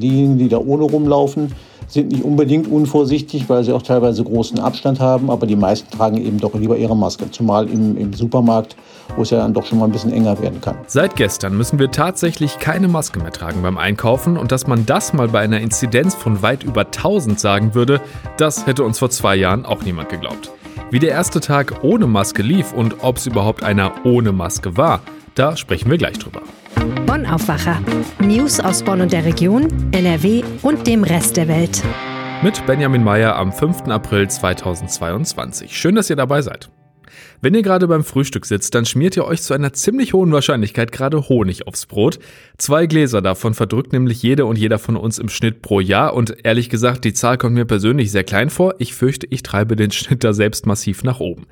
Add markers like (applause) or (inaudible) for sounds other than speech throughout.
Diejenigen, die da ohne rumlaufen, sind nicht unbedingt unvorsichtig, weil sie auch teilweise großen Abstand haben, aber die meisten tragen eben doch lieber ihre Maske, zumal im, im Supermarkt, wo es ja dann doch schon mal ein bisschen enger werden kann. Seit gestern müssen wir tatsächlich keine Maske mehr tragen beim Einkaufen und dass man das mal bei einer Inzidenz von weit über 1000 sagen würde, das hätte uns vor zwei Jahren auch niemand geglaubt. Wie der erste Tag ohne Maske lief und ob es überhaupt einer ohne Maske war, da sprechen wir gleich drüber. Bonn Aufwacher. News aus Bonn und der Region, NRW und dem Rest der Welt. Mit Benjamin Meyer am 5. April 2022. Schön, dass ihr dabei seid. Wenn ihr gerade beim Frühstück sitzt, dann schmiert ihr euch zu einer ziemlich hohen Wahrscheinlichkeit gerade Honig aufs Brot. Zwei Gläser davon verdrückt nämlich jede und jeder von uns im Schnitt pro Jahr und ehrlich gesagt, die Zahl kommt mir persönlich sehr klein vor. Ich fürchte, ich treibe den Schnitt da selbst massiv nach oben.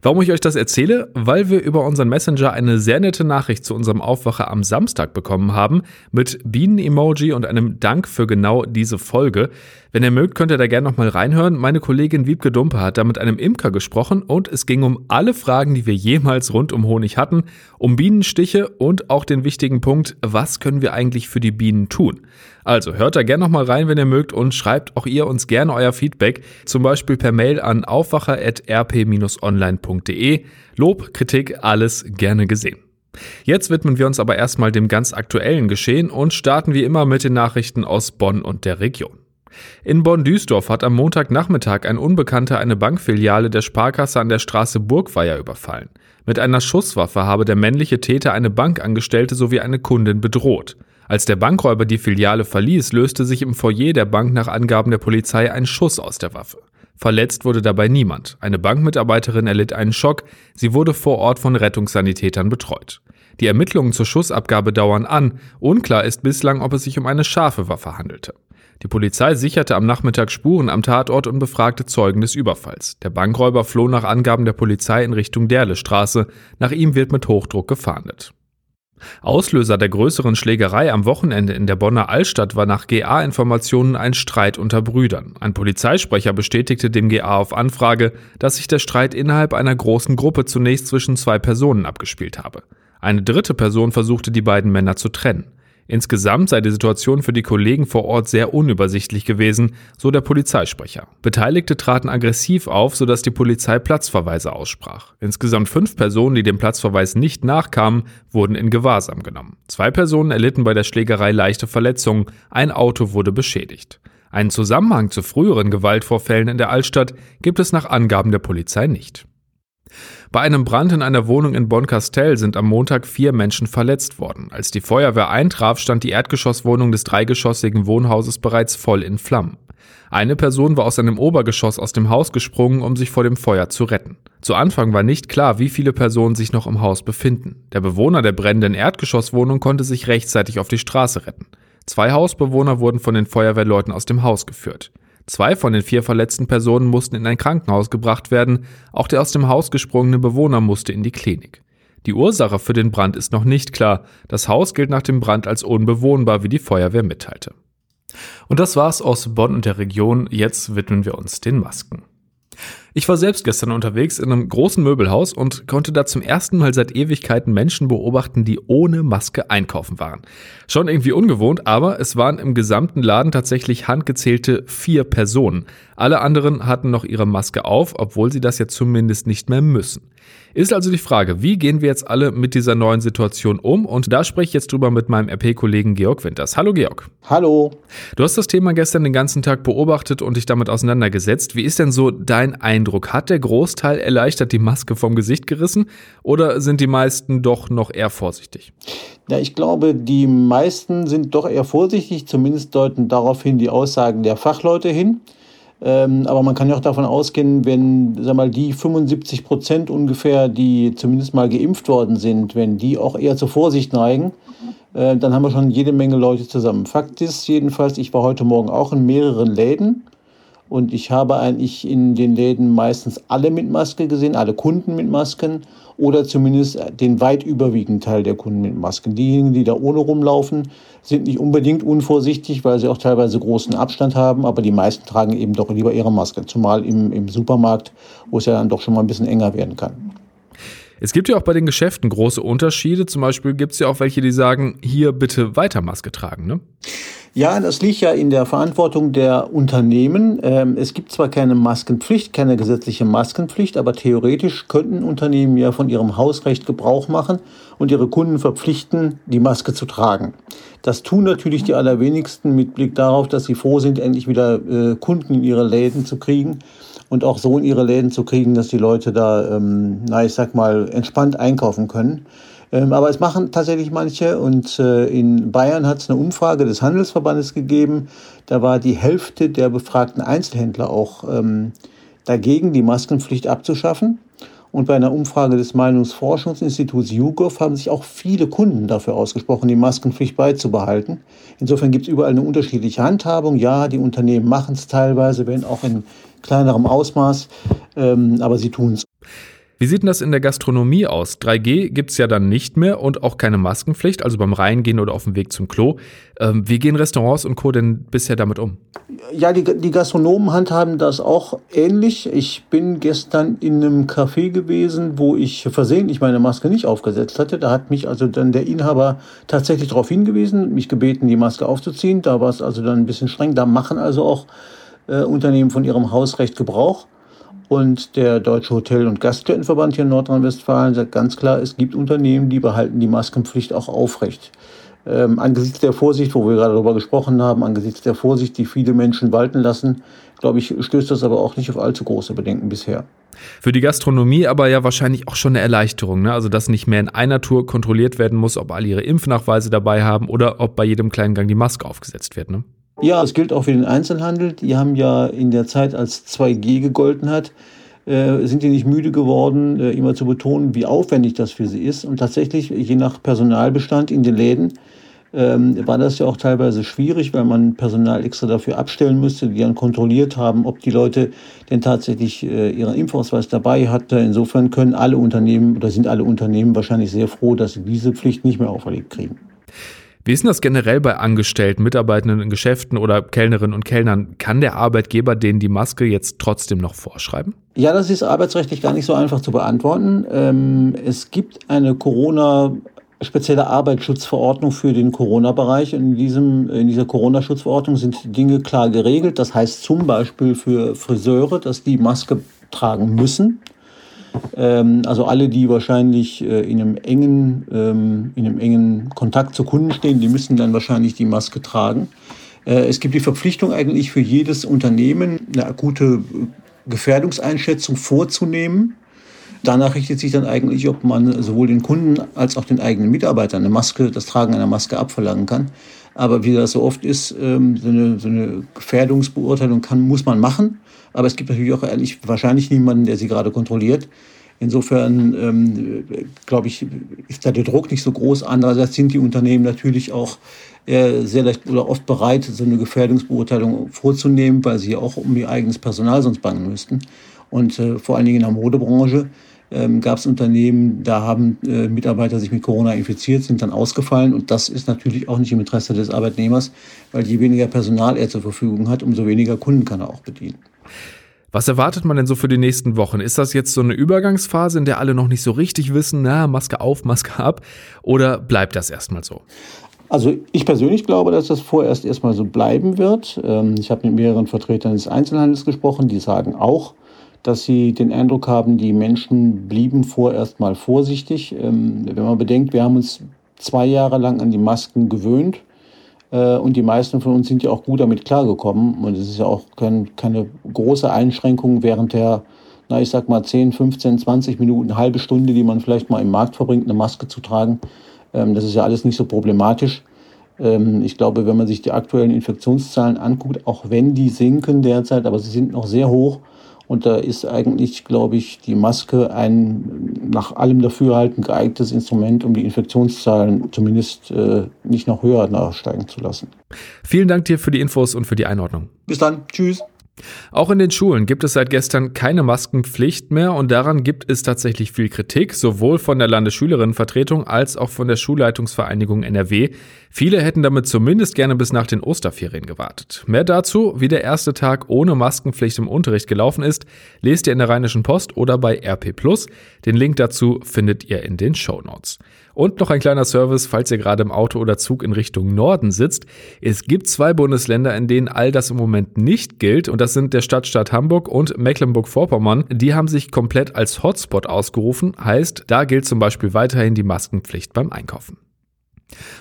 Warum ich euch das erzähle? Weil wir über unseren Messenger eine sehr nette Nachricht zu unserem Aufwacher am Samstag bekommen haben mit Bienen-Emoji und einem Dank für genau diese Folge. Wenn ihr mögt, könnt ihr da gerne nochmal reinhören. Meine Kollegin Wiebke Dumpe hat da mit einem Imker gesprochen und es ging um alle Fragen, die wir jemals rund um Honig hatten, um Bienenstiche und auch den wichtigen Punkt, was können wir eigentlich für die Bienen tun? Also hört da gerne nochmal rein, wenn ihr mögt und schreibt auch ihr uns gerne euer Feedback, zum Beispiel per Mail an aufwacher.rp-online.de. Lob, Kritik, alles gerne gesehen. Jetzt widmen wir uns aber erstmal dem ganz aktuellen Geschehen und starten wie immer mit den Nachrichten aus Bonn und der Region. In Bonn-Duisdorf hat am Montagnachmittag ein Unbekannter eine Bankfiliale der Sparkasse an der Straße Burgweier überfallen. Mit einer Schusswaffe habe der männliche Täter eine Bankangestellte sowie eine Kundin bedroht. Als der Bankräuber die Filiale verließ, löste sich im Foyer der Bank nach Angaben der Polizei ein Schuss aus der Waffe. Verletzt wurde dabei niemand. Eine Bankmitarbeiterin erlitt einen Schock, sie wurde vor Ort von Rettungssanitätern betreut. Die Ermittlungen zur Schussabgabe dauern an, unklar ist bislang, ob es sich um eine scharfe Waffe handelte. Die Polizei sicherte am Nachmittag Spuren am Tatort und befragte Zeugen des Überfalls. Der Bankräuber floh nach Angaben der Polizei in Richtung Derlestraße. Nach ihm wird mit Hochdruck gefahndet. Auslöser der größeren Schlägerei am Wochenende in der Bonner Altstadt war nach GA-Informationen ein Streit unter Brüdern. Ein Polizeisprecher bestätigte dem GA auf Anfrage, dass sich der Streit innerhalb einer großen Gruppe zunächst zwischen zwei Personen abgespielt habe. Eine dritte Person versuchte die beiden Männer zu trennen. Insgesamt sei die Situation für die Kollegen vor Ort sehr unübersichtlich gewesen, so der Polizeisprecher. Beteiligte traten aggressiv auf, sodass die Polizei Platzverweise aussprach. Insgesamt fünf Personen, die dem Platzverweis nicht nachkamen, wurden in Gewahrsam genommen. Zwei Personen erlitten bei der Schlägerei leichte Verletzungen, ein Auto wurde beschädigt. Einen Zusammenhang zu früheren Gewaltvorfällen in der Altstadt gibt es nach Angaben der Polizei nicht. Bei einem Brand in einer Wohnung in Bonn-Castell sind am Montag vier Menschen verletzt worden. Als die Feuerwehr eintraf, stand die Erdgeschosswohnung des dreigeschossigen Wohnhauses bereits voll in Flammen. Eine Person war aus einem Obergeschoss aus dem Haus gesprungen, um sich vor dem Feuer zu retten. Zu Anfang war nicht klar, wie viele Personen sich noch im Haus befinden. Der Bewohner der brennenden Erdgeschosswohnung konnte sich rechtzeitig auf die Straße retten. Zwei Hausbewohner wurden von den Feuerwehrleuten aus dem Haus geführt. Zwei von den vier verletzten Personen mussten in ein Krankenhaus gebracht werden, auch der aus dem Haus gesprungene Bewohner musste in die Klinik. Die Ursache für den Brand ist noch nicht klar. Das Haus gilt nach dem Brand als unbewohnbar, wie die Feuerwehr mitteilte. Und das war's aus Bonn und der Region. Jetzt widmen wir uns den Masken. Ich war selbst gestern unterwegs in einem großen Möbelhaus und konnte da zum ersten Mal seit Ewigkeiten Menschen beobachten, die ohne Maske einkaufen waren. Schon irgendwie ungewohnt, aber es waren im gesamten Laden tatsächlich handgezählte vier Personen. Alle anderen hatten noch ihre Maske auf, obwohl sie das ja zumindest nicht mehr müssen. Ist also die Frage, wie gehen wir jetzt alle mit dieser neuen Situation um? Und da spreche ich jetzt drüber mit meinem RP-Kollegen Georg Winters. Hallo Georg. Hallo. Du hast das Thema gestern den ganzen Tag beobachtet und dich damit auseinandergesetzt. Wie ist denn so dein Eindruck? Hat der Großteil erleichtert die Maske vom Gesicht gerissen oder sind die meisten doch noch eher vorsichtig? Ja, ich glaube, die meisten sind doch eher vorsichtig. Zumindest deuten daraufhin die Aussagen der Fachleute hin. Ähm, aber man kann ja auch davon ausgehen, wenn sag mal, die 75 Prozent ungefähr, die zumindest mal geimpft worden sind, wenn die auch eher zur Vorsicht neigen, äh, dann haben wir schon jede Menge Leute zusammen. Fakt ist jedenfalls, ich war heute Morgen auch in mehreren Läden und ich habe eigentlich in den Läden meistens alle mit Maske gesehen, alle Kunden mit Masken oder zumindest den weit überwiegenden Teil der Kunden mit Masken. Diejenigen, die da ohne rumlaufen, sind nicht unbedingt unvorsichtig, weil sie auch teilweise großen Abstand haben, aber die meisten tragen eben doch lieber ihre Maske, zumal im, im Supermarkt, wo es ja dann doch schon mal ein bisschen enger werden kann. Es gibt ja auch bei den Geschäften große Unterschiede. Zum Beispiel gibt es ja auch welche, die sagen, hier bitte weiter Maske tragen, ne? Ja, das liegt ja in der Verantwortung der Unternehmen. Ähm, es gibt zwar keine Maskenpflicht, keine gesetzliche Maskenpflicht, aber theoretisch könnten Unternehmen ja von ihrem Hausrecht Gebrauch machen und ihre Kunden verpflichten, die Maske zu tragen. Das tun natürlich die allerwenigsten mit Blick darauf, dass sie froh sind, endlich wieder äh, Kunden in ihre Läden zu kriegen und auch so in ihre Läden zu kriegen, dass die Leute da, ähm, na, ich sag mal, entspannt einkaufen können. Ähm, aber es machen tatsächlich manche und äh, in Bayern hat es eine Umfrage des Handelsverbandes gegeben. Da war die Hälfte der befragten Einzelhändler auch ähm, dagegen, die Maskenpflicht abzuschaffen. Und bei einer Umfrage des Meinungsforschungsinstituts YouGov haben sich auch viele Kunden dafür ausgesprochen, die Maskenpflicht beizubehalten. Insofern gibt es überall eine unterschiedliche Handhabung. Ja, die Unternehmen machen es teilweise, wenn auch in kleinerem Ausmaß, ähm, aber sie tun es. Wie sieht denn das in der Gastronomie aus? 3G gibt es ja dann nicht mehr und auch keine Maskenpflicht, also beim Reingehen oder auf dem Weg zum Klo. Ähm, wie gehen Restaurants und Co. denn bisher damit um? Ja, die, die Gastronomen handhaben das auch ähnlich. Ich bin gestern in einem Café gewesen, wo ich versehentlich meine Maske nicht aufgesetzt hatte. Da hat mich also dann der Inhaber tatsächlich darauf hingewiesen, mich gebeten, die Maske aufzuziehen. Da war es also dann ein bisschen streng. Da machen also auch äh, Unternehmen von ihrem Hausrecht Gebrauch. Und der Deutsche Hotel- und Gaststättenverband hier in Nordrhein-Westfalen sagt ganz klar, es gibt Unternehmen, die behalten die Maskenpflicht auch aufrecht. Ähm, angesichts der Vorsicht, wo wir gerade darüber gesprochen haben, angesichts der Vorsicht, die viele Menschen walten lassen, glaube ich, stößt das aber auch nicht auf allzu große Bedenken bisher. Für die Gastronomie aber ja wahrscheinlich auch schon eine Erleichterung, ne? also dass nicht mehr in einer Tour kontrolliert werden muss, ob alle ihre Impfnachweise dabei haben oder ob bei jedem kleinen Gang die Maske aufgesetzt wird. Ne? Ja, es gilt auch für den Einzelhandel. Die haben ja in der Zeit, als 2G gegolten hat, äh, sind die nicht müde geworden, äh, immer zu betonen, wie aufwendig das für sie ist. Und tatsächlich, je nach Personalbestand in den Läden, ähm, war das ja auch teilweise schwierig, weil man Personal extra dafür abstellen müsste, die dann kontrolliert haben, ob die Leute denn tatsächlich äh, ihren Impfausweis dabei hatten. Insofern können alle Unternehmen oder sind alle Unternehmen wahrscheinlich sehr froh, dass sie diese Pflicht nicht mehr auferlegt kriegen. Wie ist denn das generell bei Angestellten, Mitarbeitenden in Geschäften oder Kellnerinnen und Kellnern? Kann der Arbeitgeber denen die Maske jetzt trotzdem noch vorschreiben? Ja, das ist arbeitsrechtlich gar nicht so einfach zu beantworten. Ähm, es gibt eine Corona- spezielle Arbeitsschutzverordnung für den Corona-Bereich. In, in dieser Corona-Schutzverordnung sind Dinge klar geregelt. Das heißt zum Beispiel für Friseure, dass die Maske tragen müssen. Ähm, also alle, die wahrscheinlich äh, in, einem engen, ähm, in einem engen Kontakt zu Kunden stehen, die müssen dann wahrscheinlich die Maske tragen. Äh, es gibt die Verpflichtung eigentlich für jedes Unternehmen, eine akute Gefährdungseinschätzung vorzunehmen. Danach richtet sich dann eigentlich, ob man sowohl den Kunden als auch den eigenen Mitarbeitern eine Maske, das Tragen einer Maske abverlangen kann. Aber wie das so oft ist, ähm, so eine, so eine Gefährdungsbeurteilung kann, muss man machen. Aber es gibt natürlich auch ehrlich wahrscheinlich niemanden, der sie gerade kontrolliert. Insofern ähm, glaube ich, ist da der Druck nicht so groß. Andererseits sind die Unternehmen natürlich auch äh, sehr leicht oder oft bereit, so eine Gefährdungsbeurteilung vorzunehmen, weil sie auch um ihr eigenes Personal sonst bangen müssten. Und äh, vor allen Dingen in der Modebranche ähm, gab es Unternehmen, da haben äh, Mitarbeiter sich mit Corona infiziert, sind dann ausgefallen. Und das ist natürlich auch nicht im Interesse des Arbeitnehmers, weil je weniger Personal er zur Verfügung hat, umso weniger Kunden kann er auch bedienen. Was erwartet man denn so für die nächsten Wochen? Ist das jetzt so eine Übergangsphase, in der alle noch nicht so richtig wissen, na, Maske auf, Maske ab? Oder bleibt das erstmal so? Also ich persönlich glaube, dass das vorerst erstmal so bleiben wird. Ähm, ich habe mit mehreren Vertretern des Einzelhandels gesprochen, die sagen auch, dass sie den Eindruck haben, die Menschen blieben vorerst mal vorsichtig. Ähm, wenn man bedenkt, wir haben uns zwei Jahre lang an die Masken gewöhnt äh, und die meisten von uns sind ja auch gut damit klargekommen. Und es ist ja auch kein, keine große Einschränkung während der, na, ich sag mal 10, 15, 20 Minuten, halbe Stunde, die man vielleicht mal im Markt verbringt, eine Maske zu tragen. Ähm, das ist ja alles nicht so problematisch. Ähm, ich glaube, wenn man sich die aktuellen Infektionszahlen anguckt, auch wenn die sinken derzeit, aber sie sind noch sehr hoch, und da ist eigentlich, glaube ich, die Maske ein nach allem Dafürhalten geeignetes Instrument, um die Infektionszahlen zumindest äh, nicht noch höher nachsteigen zu lassen. Vielen Dank dir für die Infos und für die Einordnung. Bis dann. Tschüss. Auch in den Schulen gibt es seit gestern keine Maskenpflicht mehr und daran gibt es tatsächlich viel Kritik, sowohl von der Landesschülerinnenvertretung als auch von der Schulleitungsvereinigung NRW. Viele hätten damit zumindest gerne bis nach den Osterferien gewartet. Mehr dazu, wie der erste Tag ohne Maskenpflicht im Unterricht gelaufen ist, lest ihr in der Rheinischen Post oder bei RP+. Den Link dazu findet ihr in den Show Notes. Und noch ein kleiner Service, falls ihr gerade im Auto oder Zug in Richtung Norden sitzt. Es gibt zwei Bundesländer, in denen all das im Moment nicht gilt. Und das sind der Stadtstaat Hamburg und Mecklenburg-Vorpommern. Die haben sich komplett als Hotspot ausgerufen. Heißt, da gilt zum Beispiel weiterhin die Maskenpflicht beim Einkaufen.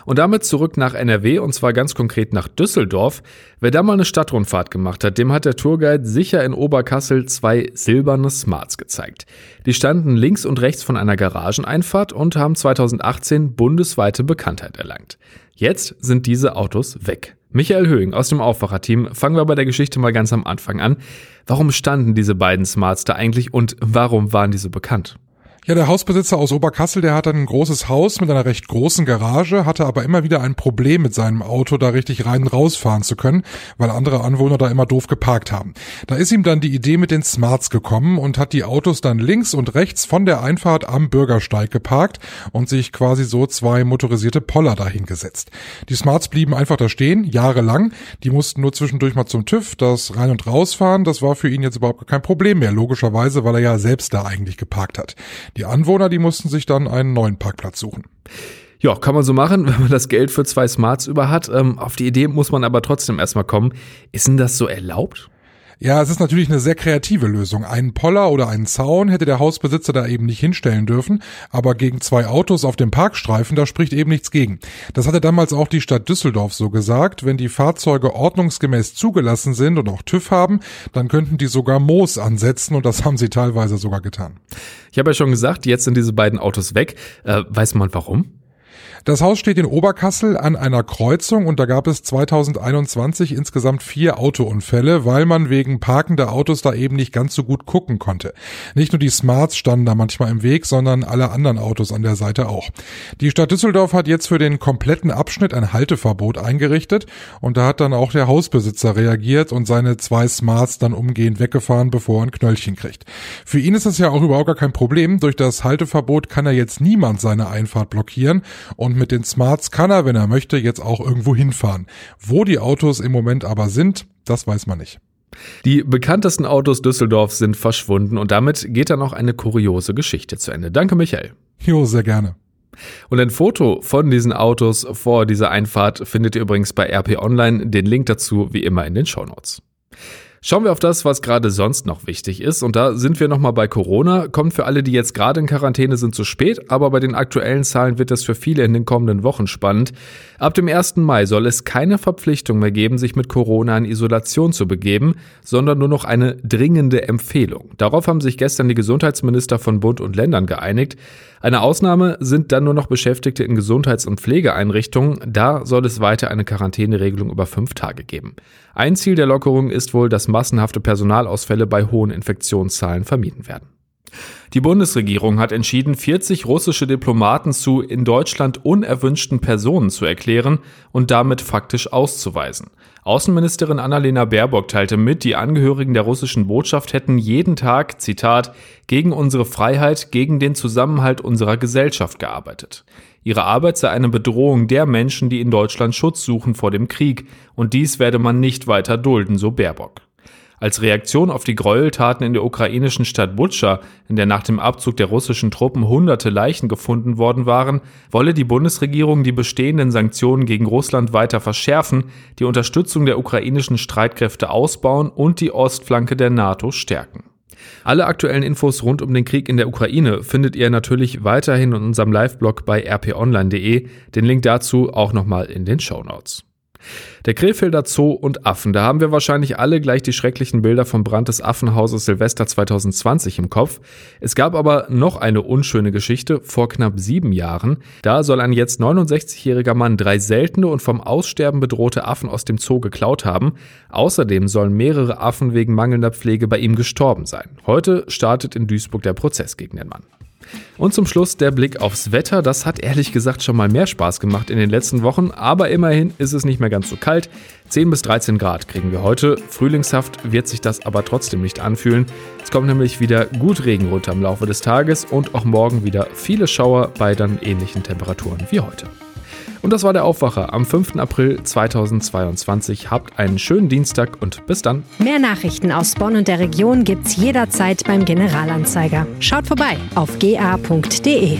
Und damit zurück nach NRW und zwar ganz konkret nach Düsseldorf. Wer da mal eine Stadtrundfahrt gemacht hat, dem hat der Tourguide sicher in Oberkassel zwei silberne Smarts gezeigt. Die standen links und rechts von einer Garageneinfahrt und haben 2018 bundesweite Bekanntheit erlangt. Jetzt sind diese Autos weg. Michael Höhing aus dem Aufwacherteam, fangen wir bei der Geschichte mal ganz am Anfang an. Warum standen diese beiden Smarts da eigentlich und warum waren diese bekannt? Ja, der Hausbesitzer aus Oberkassel, der hat ein großes Haus mit einer recht großen Garage, hatte aber immer wieder ein Problem mit seinem Auto, da richtig rein und rausfahren zu können, weil andere Anwohner da immer doof geparkt haben. Da ist ihm dann die Idee mit den Smarts gekommen und hat die Autos dann links und rechts von der Einfahrt am Bürgersteig geparkt und sich quasi so zwei motorisierte Poller dahingesetzt. Die Smarts blieben einfach da stehen, jahrelang. Die mussten nur zwischendurch mal zum TÜV, das rein und rausfahren, das war für ihn jetzt überhaupt kein Problem mehr, logischerweise, weil er ja selbst da eigentlich geparkt hat. Die Anwohner, die mussten sich dann einen neuen Parkplatz suchen. Ja, kann man so machen, (laughs) wenn man das Geld für zwei Smarts über hat. Ähm, auf die Idee muss man aber trotzdem erstmal kommen. Ist denn das so erlaubt? Ja, es ist natürlich eine sehr kreative Lösung. Einen Poller oder einen Zaun hätte der Hausbesitzer da eben nicht hinstellen dürfen, aber gegen zwei Autos auf dem Parkstreifen, da spricht eben nichts gegen. Das hatte damals auch die Stadt Düsseldorf so gesagt. Wenn die Fahrzeuge ordnungsgemäß zugelassen sind und auch TÜV haben, dann könnten die sogar Moos ansetzen und das haben sie teilweise sogar getan. Ich habe ja schon gesagt, jetzt sind diese beiden Autos weg. Äh, weiß man warum? Das Haus steht in Oberkassel an einer Kreuzung und da gab es 2021 insgesamt vier Autounfälle, weil man wegen parkender Autos da eben nicht ganz so gut gucken konnte. Nicht nur die Smarts standen da manchmal im Weg, sondern alle anderen Autos an der Seite auch. Die Stadt Düsseldorf hat jetzt für den kompletten Abschnitt ein Halteverbot eingerichtet und da hat dann auch der Hausbesitzer reagiert und seine zwei Smarts dann umgehend weggefahren, bevor er ein Knöllchen kriegt. Für ihn ist das ja auch überhaupt gar kein Problem. Durch das Halteverbot kann er jetzt niemand seine Einfahrt blockieren und und mit den Smarts kann er, wenn er möchte, jetzt auch irgendwo hinfahren. Wo die Autos im Moment aber sind, das weiß man nicht. Die bekanntesten Autos Düsseldorfs sind verschwunden und damit geht dann auch eine kuriose Geschichte zu Ende. Danke, Michael. Jo, sehr gerne. Und ein Foto von diesen Autos vor dieser Einfahrt findet ihr übrigens bei RP Online. Den Link dazu wie immer in den Show Notes. Schauen wir auf das, was gerade sonst noch wichtig ist. Und da sind wir nochmal bei Corona. Kommt für alle, die jetzt gerade in Quarantäne sind, zu spät. Aber bei den aktuellen Zahlen wird das für viele in den kommenden Wochen spannend. Ab dem 1. Mai soll es keine Verpflichtung mehr geben, sich mit Corona in Isolation zu begeben, sondern nur noch eine dringende Empfehlung. Darauf haben sich gestern die Gesundheitsminister von Bund und Ländern geeinigt. Eine Ausnahme sind dann nur noch Beschäftigte in Gesundheits- und Pflegeeinrichtungen. Da soll es weiter eine Quarantäneregelung über fünf Tage geben. Ein Ziel der Lockerung ist wohl, dass massenhafte Personalausfälle bei hohen Infektionszahlen vermieden werden. Die Bundesregierung hat entschieden, 40 russische Diplomaten zu in Deutschland unerwünschten Personen zu erklären und damit faktisch auszuweisen. Außenministerin Annalena Baerbock teilte mit, die Angehörigen der russischen Botschaft hätten jeden Tag, Zitat, gegen unsere Freiheit, gegen den Zusammenhalt unserer Gesellschaft gearbeitet. Ihre Arbeit sei eine Bedrohung der Menschen, die in Deutschland Schutz suchen vor dem Krieg, und dies werde man nicht weiter dulden, so Baerbock. Als Reaktion auf die Gräueltaten in der ukrainischen Stadt Butscha, in der nach dem Abzug der russischen Truppen hunderte Leichen gefunden worden waren, wolle die Bundesregierung die bestehenden Sanktionen gegen Russland weiter verschärfen, die Unterstützung der ukrainischen Streitkräfte ausbauen und die Ostflanke der NATO stärken. Alle aktuellen Infos rund um den Krieg in der Ukraine findet ihr natürlich weiterhin in unserem Live-Blog bei rponline.de. Den Link dazu auch nochmal in den Show Notes. Der Krefelder Zoo und Affen, da haben wir wahrscheinlich alle gleich die schrecklichen Bilder vom Brand des Affenhauses Silvester 2020 im Kopf. Es gab aber noch eine unschöne Geschichte vor knapp sieben Jahren. Da soll ein jetzt 69-jähriger Mann drei seltene und vom Aussterben bedrohte Affen aus dem Zoo geklaut haben. Außerdem sollen mehrere Affen wegen mangelnder Pflege bei ihm gestorben sein. Heute startet in Duisburg der Prozess gegen den Mann. Und zum Schluss der Blick aufs Wetter. Das hat ehrlich gesagt schon mal mehr Spaß gemacht in den letzten Wochen, aber immerhin ist es nicht mehr ganz so kalt. 10 bis 13 Grad kriegen wir heute. Frühlingshaft wird sich das aber trotzdem nicht anfühlen. Es kommt nämlich wieder gut Regen runter im Laufe des Tages und auch morgen wieder viele Schauer bei dann ähnlichen Temperaturen wie heute. Und das war der Aufwacher am 5. April 2022. Habt einen schönen Dienstag und bis dann. Mehr Nachrichten aus Bonn und der Region gibt's jederzeit beim Generalanzeiger. Schaut vorbei auf ga.de.